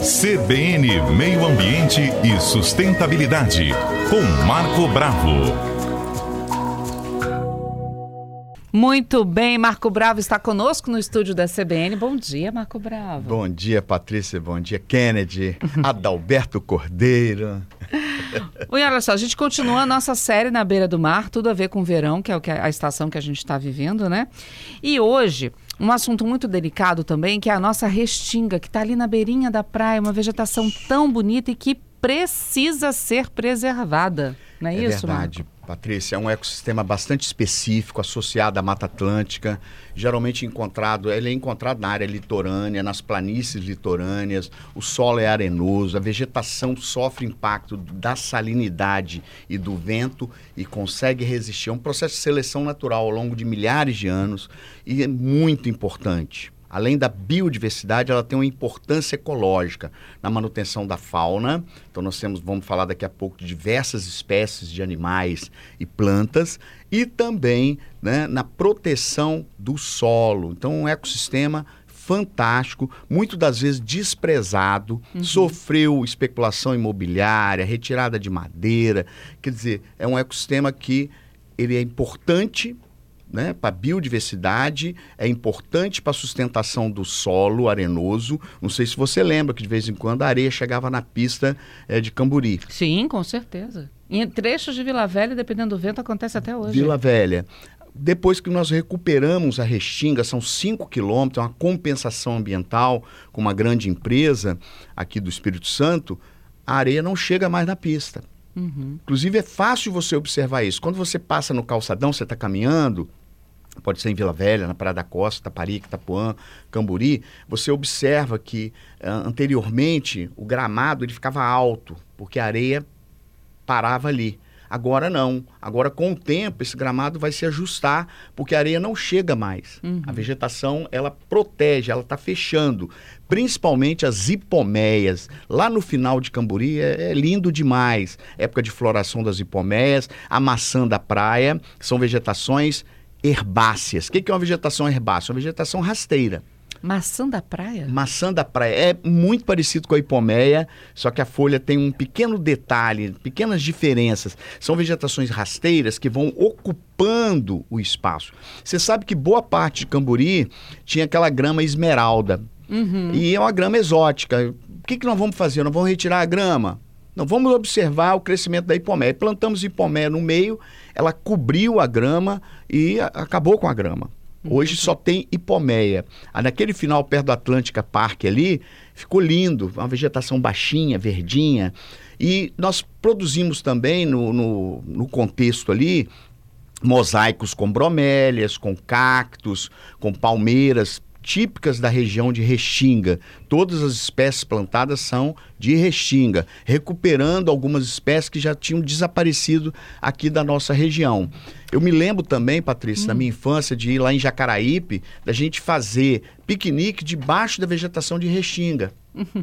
CBN Meio Ambiente e Sustentabilidade, com Marco Bravo. Muito bem, Marco Bravo está conosco no estúdio da CBN. Bom dia, Marco Bravo. Bom dia, Patrícia. Bom dia, Kennedy. Adalberto Cordeiro. Oi, olha só, a gente continua a nossa série na beira do mar, tudo a ver com o verão, que é a estação que a gente está vivendo, né? E hoje, um assunto muito delicado também, que é a nossa restinga, que está ali na beirinha da praia, uma vegetação tão bonita e que precisa ser preservada. Não é, é isso, verdade. Marco? Patrícia, é um ecossistema bastante específico, associado à Mata Atlântica, geralmente encontrado, ele é encontrado na área litorânea, nas planícies litorâneas, o solo é arenoso, a vegetação sofre impacto da salinidade e do vento e consegue resistir. É um processo de seleção natural ao longo de milhares de anos e é muito importante além da biodiversidade, ela tem uma importância ecológica na manutenção da fauna. Então nós temos, vamos falar daqui a pouco de diversas espécies de animais e plantas e também né, na proteção do solo. Então um ecossistema fantástico, muito das vezes desprezado, uhum. sofreu especulação imobiliária, retirada de madeira. Quer dizer, é um ecossistema que ele é importante né, para a biodiversidade, é importante para a sustentação do solo arenoso. Não sei se você lembra que de vez em quando a areia chegava na pista é, de Camburi. Sim, com certeza. Em trechos de Vila Velha, dependendo do vento, acontece até hoje. Vila Velha. Depois que nós recuperamos a Restinga, são 5 quilômetros, é uma compensação ambiental com uma grande empresa aqui do Espírito Santo, a areia não chega mais na pista. Uhum. Inclusive, é fácil você observar isso. Quando você passa no calçadão, você está caminhando, pode ser em Vila Velha, na Praia da Costa, Taparica, Itapuã, Camburi, você observa que uh, anteriormente o gramado ele ficava alto, porque a areia parava ali. Agora não. Agora, com o tempo, esse gramado vai se ajustar, porque a areia não chega mais. Uhum. A vegetação, ela protege, ela está fechando. Principalmente as hipomeias. Lá no final de Camburi é, é, lindo demais. Época de floração das hipomeias, a maçã da praia, são vegetações herbáceas. O que é uma vegetação herbácea? Uma vegetação rasteira. Maçã da praia? Maçã da praia. É muito parecido com a hipomeia, só que a folha tem um pequeno detalhe, pequenas diferenças. São vegetações rasteiras que vão ocupando o espaço. Você sabe que boa parte de Camburi tinha aquela grama esmeralda. Uhum. E é uma grama exótica. O que, que nós vamos fazer? Nós vamos retirar a grama? Não, vamos observar o crescimento da hipomeia. Plantamos hipomeia no meio, ela cobriu a grama e acabou com a grama. Hoje só tem hipomeia. Ah, naquele final, perto do Atlântica Park ali, ficou lindo, uma vegetação baixinha, verdinha. E nós produzimos também, no, no, no contexto ali, mosaicos com bromélias, com cactos, com palmeiras, típicas da região de Restinga. Todas as espécies plantadas são de Restinga, recuperando algumas espécies que já tinham desaparecido aqui da nossa região. Eu me lembro também, Patrícia, hum. na minha infância, de ir lá em Jacaraípe, da gente fazer piquenique debaixo da vegetação de Restinga.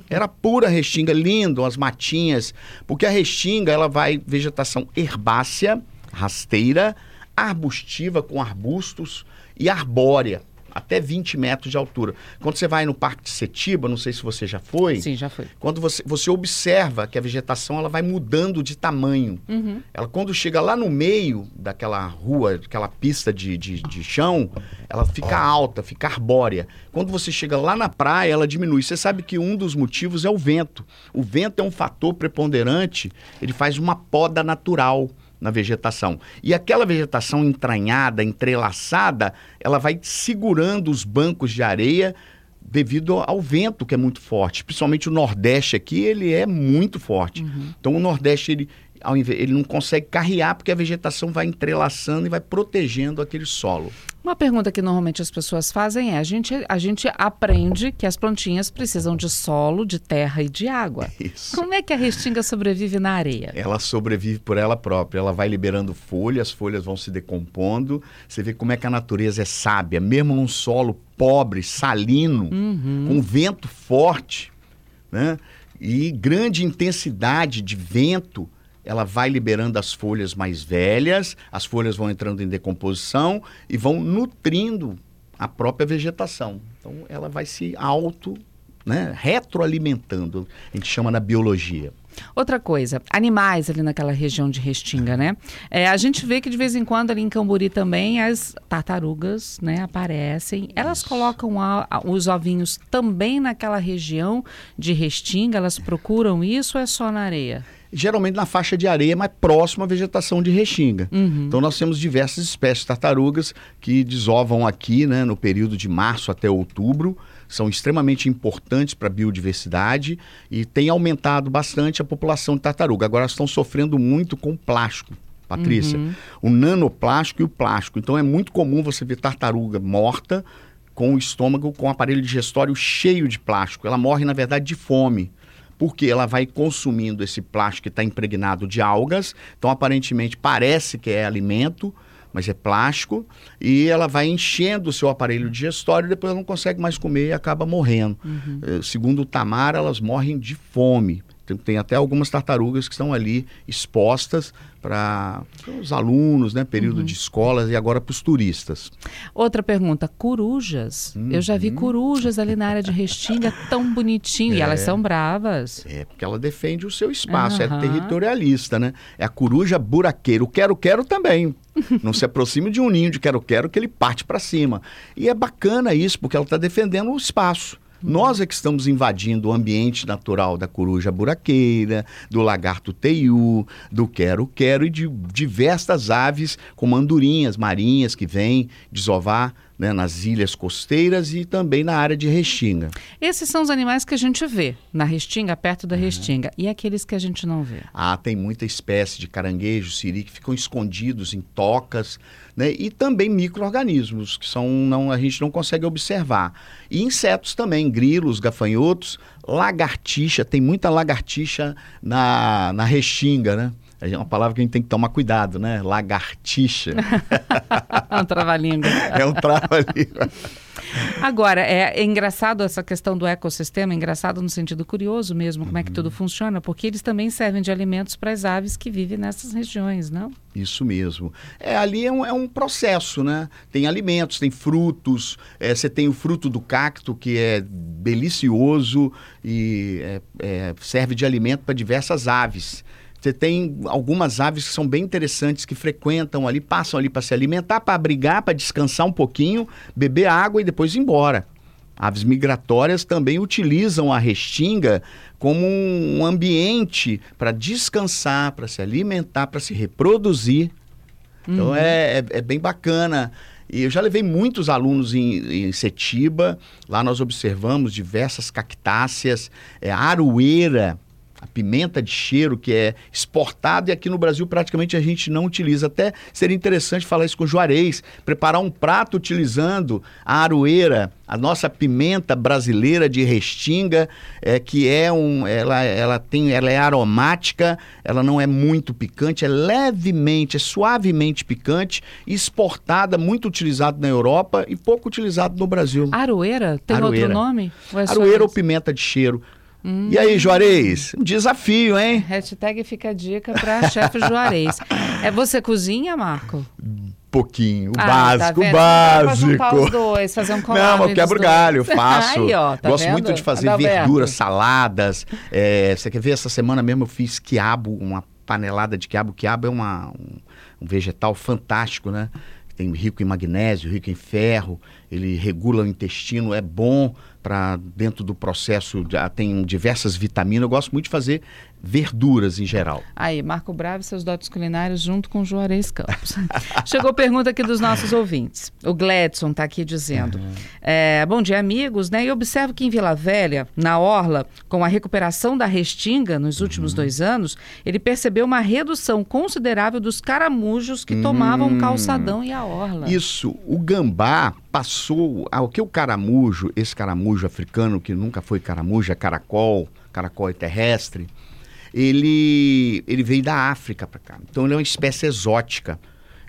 Era pura restinga, lindo, as matinhas, porque a restinga ela vai vegetação herbácea, rasteira, arbustiva com arbustos e arbórea até 20 metros de altura. Quando você vai no Parque de Setiba, não sei se você já foi. Sim, já foi. Quando você, você observa que a vegetação ela vai mudando de tamanho. Uhum. Ela, quando chega lá no meio daquela rua, daquela pista de, de, de chão, ela fica alta, fica arbórea. Quando você chega lá na praia, ela diminui. Você sabe que um dos motivos é o vento. O vento é um fator preponderante, ele faz uma poda natural na vegetação. E aquela vegetação entranhada, entrelaçada, ela vai segurando os bancos de areia devido ao vento que é muito forte. Principalmente o Nordeste aqui, ele é muito forte. Uhum. Então o Nordeste ele ao invés, ele não consegue carrear porque a vegetação vai entrelaçando e vai protegendo aquele solo. Uma pergunta que normalmente as pessoas fazem é: a gente, a gente aprende que as plantinhas precisam de solo, de terra e de água. Isso. Como é que a restinga sobrevive na areia? Ela sobrevive por ela própria. Ela vai liberando folhas, as folhas vão se decompondo. Você vê como é que a natureza é sábia, mesmo num solo pobre, salino, uhum. com vento forte, né? E grande intensidade de vento ela vai liberando as folhas mais velhas, as folhas vão entrando em decomposição e vão nutrindo a própria vegetação. Então ela vai se auto né? retroalimentando, a gente chama na biologia. Outra coisa, animais ali naquela região de Restinga, né? É, a gente vê que de vez em quando ali em Camburi também as tartarugas, né, aparecem. Elas Isso. colocam a, a, os ovinhos também naquela região de Restinga. Elas procuram isso ou é só na areia? Geralmente na faixa de areia, mas próximo à vegetação de restinga. Uhum. Então nós temos diversas espécies de tartarugas que desovam aqui, né, no período de março até outubro são extremamente importantes para a biodiversidade e tem aumentado bastante a população de tartaruga. Agora estão sofrendo muito com plástico. Patrícia, uhum. o nanoplástico e o plástico. Então é muito comum você ver tartaruga morta com o estômago com o aparelho digestório cheio de plástico. Ela morre, na verdade, de fome porque ela vai consumindo esse plástico que está impregnado de algas, então aparentemente parece que é alimento, mas é plástico, e ela vai enchendo o seu aparelho digestório e depois ela não consegue mais comer e acaba morrendo. Uhum. Eh, segundo o Tamar, elas morrem de fome. Tem, tem, até algumas tartarugas que estão ali expostas para os alunos, né? Período uhum. de escolas e agora para os turistas. Outra pergunta: corujas. Uhum. Eu já vi uhum. corujas ali na área de Restinga, tão bonitinho. É. E elas são bravas. É, porque ela defende o seu espaço, uhum. é territorialista, né? É a coruja buraqueira. O quero-quero também. Não se aproxime de um ninho de quero-quero que ele parte para cima. E é bacana isso, porque ela está defendendo o espaço. Nós é que estamos invadindo o ambiente natural da coruja buraqueira, do lagarto teiu, do quero-quero e de diversas aves, como andorinhas marinhas que vêm desovar né, nas ilhas costeiras e também na área de Restinga. Esses são os animais que a gente vê na Restinga, perto da uhum. Restinga. E aqueles que a gente não vê? Ah, tem muita espécie de caranguejo, siri, que ficam escondidos em tocas, né? E também micro-organismos, que são, não, a gente não consegue observar. E insetos também, grilos, gafanhotos, lagartixa, tem muita lagartixa na, na Restinga, né? É uma palavra que a gente tem que tomar cuidado, né? Lagartixa. é um trava-língua. é um trava-língua. Agora, é, é, engraçado essa questão do ecossistema, é engraçado no sentido curioso mesmo, como uhum. é que tudo uhum. funciona, porque eles também servem de alimentos para as aves que vivem nessas regiões, não? Isso mesmo. É, ali é um, é um processo, né? Tem alimentos, tem frutos, é, você tem o fruto do cacto, que é delicioso e é, é serve de alimento para diversas aves. Você tem algumas aves que são bem interessantes, que frequentam ali, passam ali para se alimentar, para abrigar, para descansar um pouquinho, beber água e depois ir embora. Aves migratórias também utilizam a restinga como um ambiente para descansar, para se alimentar, para se reproduzir. Então uhum. é, é, é, bem bacana. E eu já levei muitos alunos em, em Setiba. Lá nós observamos diversas cactáceas, é, aroeira a pimenta de cheiro que é exportada e aqui no Brasil praticamente a gente não utiliza. Até seria interessante falar isso com o Juarez, preparar um prato utilizando a aroeira, a nossa pimenta brasileira de restinga, é, que é um, ela, ela tem, ela é aromática, ela não é muito picante, é levemente, é suavemente picante, exportada, muito utilizado na Europa e pouco utilizado no Brasil. Aroeira? Tem aroeira. outro nome? Ou é aroeira ou pimenta de cheiro. Hum. E aí, Juarez? Um desafio, hein? Hashtag fica a dica para chefe Juarez. É você cozinha, Marco? pouquinho, o ah, básico, tá o básico. Os dois, fazer um Não, eu quebro galho, eu faço. Aí, ó, tá Gosto vendo? muito de fazer Adalberto. verduras, saladas. É, você quer ver, essa semana mesmo eu fiz quiabo, uma panelada de quiabo. Quiabo é uma, um, um vegetal fantástico, né? Tem rico em magnésio, rico em ferro, ele regula o intestino, é bom para dentro do processo, tem diversas vitaminas. Eu gosto muito de fazer verduras em geral. Aí, Marco Bravo e seus dotes culinários junto com Juarez Campos. Chegou pergunta aqui dos nossos ouvintes. O Gladson está aqui dizendo: uhum. é, Bom dia, amigos. Né? E observo que em Vila Velha, na Orla, com a recuperação da restinga nos últimos uhum. dois anos, ele percebeu uma redução considerável dos caramujos que tomavam o hum. calçadão e a Orla. Isso. O gambá passou. O que o caramujo, esse caramujo africano que nunca foi caramujo, é caracol, caracol é terrestre ele, ele veio da África para cá. Então ele é uma espécie exótica.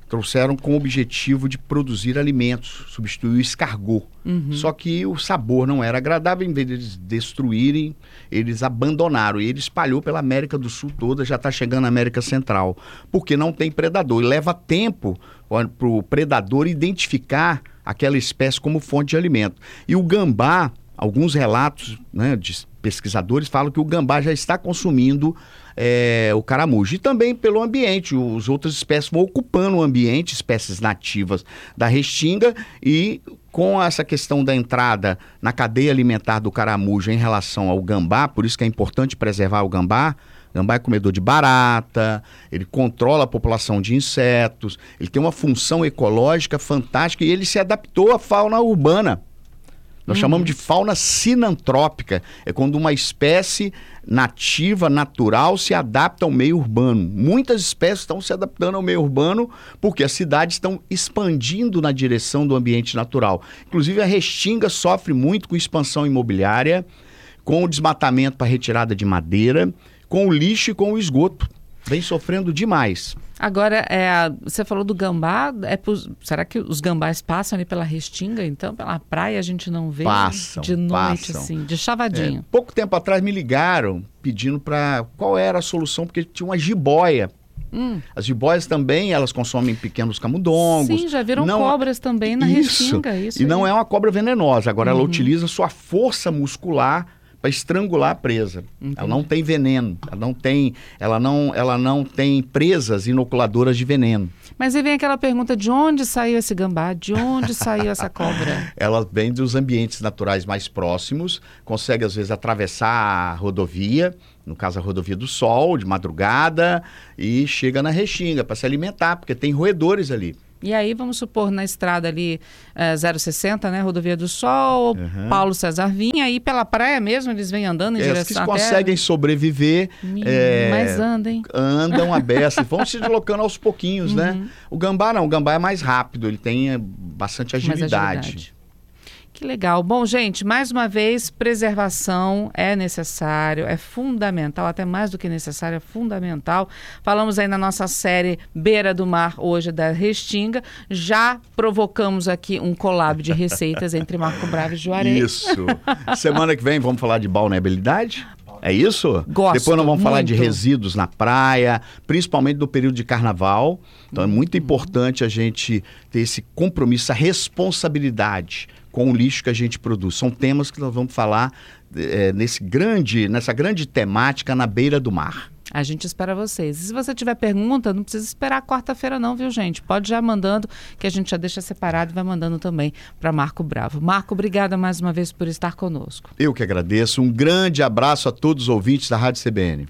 Trouxeram com o objetivo de produzir alimentos, substituir o escargot. Uhum. Só que o sabor não era agradável, em vez de eles destruírem, eles abandonaram. E ele espalhou pela América do Sul toda, já está chegando na América Central. Porque não tem predador. E leva tempo para o predador identificar aquela espécie como fonte de alimento. E o gambá, alguns relatos né, de pesquisadores falam que o gambá já está consumindo é, o caramujo. E também pelo ambiente, os outras espécies vão ocupando o ambiente, espécies nativas da restinga, e com essa questão da entrada na cadeia alimentar do caramujo em relação ao gambá, por isso que é importante preservar o gambá, Gambá é comedor de barata, ele controla a população de insetos, ele tem uma função ecológica fantástica e ele se adaptou à fauna urbana. Nós uhum. chamamos de fauna sinantrópica. É quando uma espécie nativa, natural, se adapta ao meio urbano. Muitas espécies estão se adaptando ao meio urbano porque as cidades estão expandindo na direção do ambiente natural. Inclusive, a Restinga sofre muito com expansão imobiliária, com o desmatamento para retirada de madeira com o lixo e com o esgoto. Vem sofrendo demais. Agora, é, você falou do gambá. É, será que os gambás passam ali pela restinga, então? Pela praia a gente não vê passam, de noite, passam. assim, de chavadinho. É, pouco tempo atrás me ligaram pedindo para qual era a solução, porque tinha uma jiboia Hum. As jiboias também, elas consomem pequenos camundongos. Sim, já viram não... cobras também na isso. restinga. Isso e aí. não é uma cobra venenosa. Agora, uhum. ela utiliza sua força muscular para estrangular a presa. Entendi. Ela não tem veneno, ela não tem, ela não, ela não tem presas inoculadoras de veneno. Mas aí vem aquela pergunta: de onde saiu esse gambá? De onde saiu essa cobra? ela vem dos ambientes naturais mais próximos, consegue às vezes atravessar a rodovia, no caso a rodovia do Sol, de madrugada, e chega na Restinga para se alimentar, porque tem roedores ali. E aí, vamos supor, na estrada ali é, 060, né? Rodovia do Sol, uhum. Paulo César Vinha, aí pela praia mesmo, eles vêm andando em é, direção que conseguem sobreviver. é, mas andam, Andam a beça, vão se deslocando aos pouquinhos, né? uhum. né? O gambá não, o gambá é mais rápido, ele tem é, bastante agilidade. agilidade. Que legal. Bom, gente, mais uma vez, preservação é necessário, é fundamental, até mais do que necessário, é fundamental. Falamos aí na nossa série Beira do Mar, hoje da Restinga. Já provocamos aqui um collab de receitas entre Marco Bravo e Juarez. Isso. Semana que vem vamos falar de balneabilidade? É isso? Gosto. Depois nós vamos muito. falar de resíduos na praia, principalmente no período de carnaval. Então é muito importante a gente ter esse compromisso, essa responsabilidade com o lixo que a gente produz. São temas que nós vamos falar é, nesse grande, nessa grande temática na beira do mar. A gente espera vocês. E se você tiver pergunta, não precisa esperar quarta-feira não, viu, gente? Pode já mandando, que a gente já deixa separado e vai mandando também para Marco Bravo. Marco, obrigada mais uma vez por estar conosco. Eu que agradeço. Um grande abraço a todos os ouvintes da Rádio CBN.